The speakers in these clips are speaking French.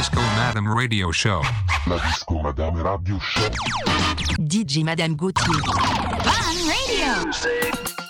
Disco Madame Radio Show. La Disco Madame Radio Show. DJ Madame Gauthier. Fun Radio.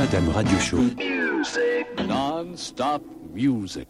Madame Radio Show. Non-stop music.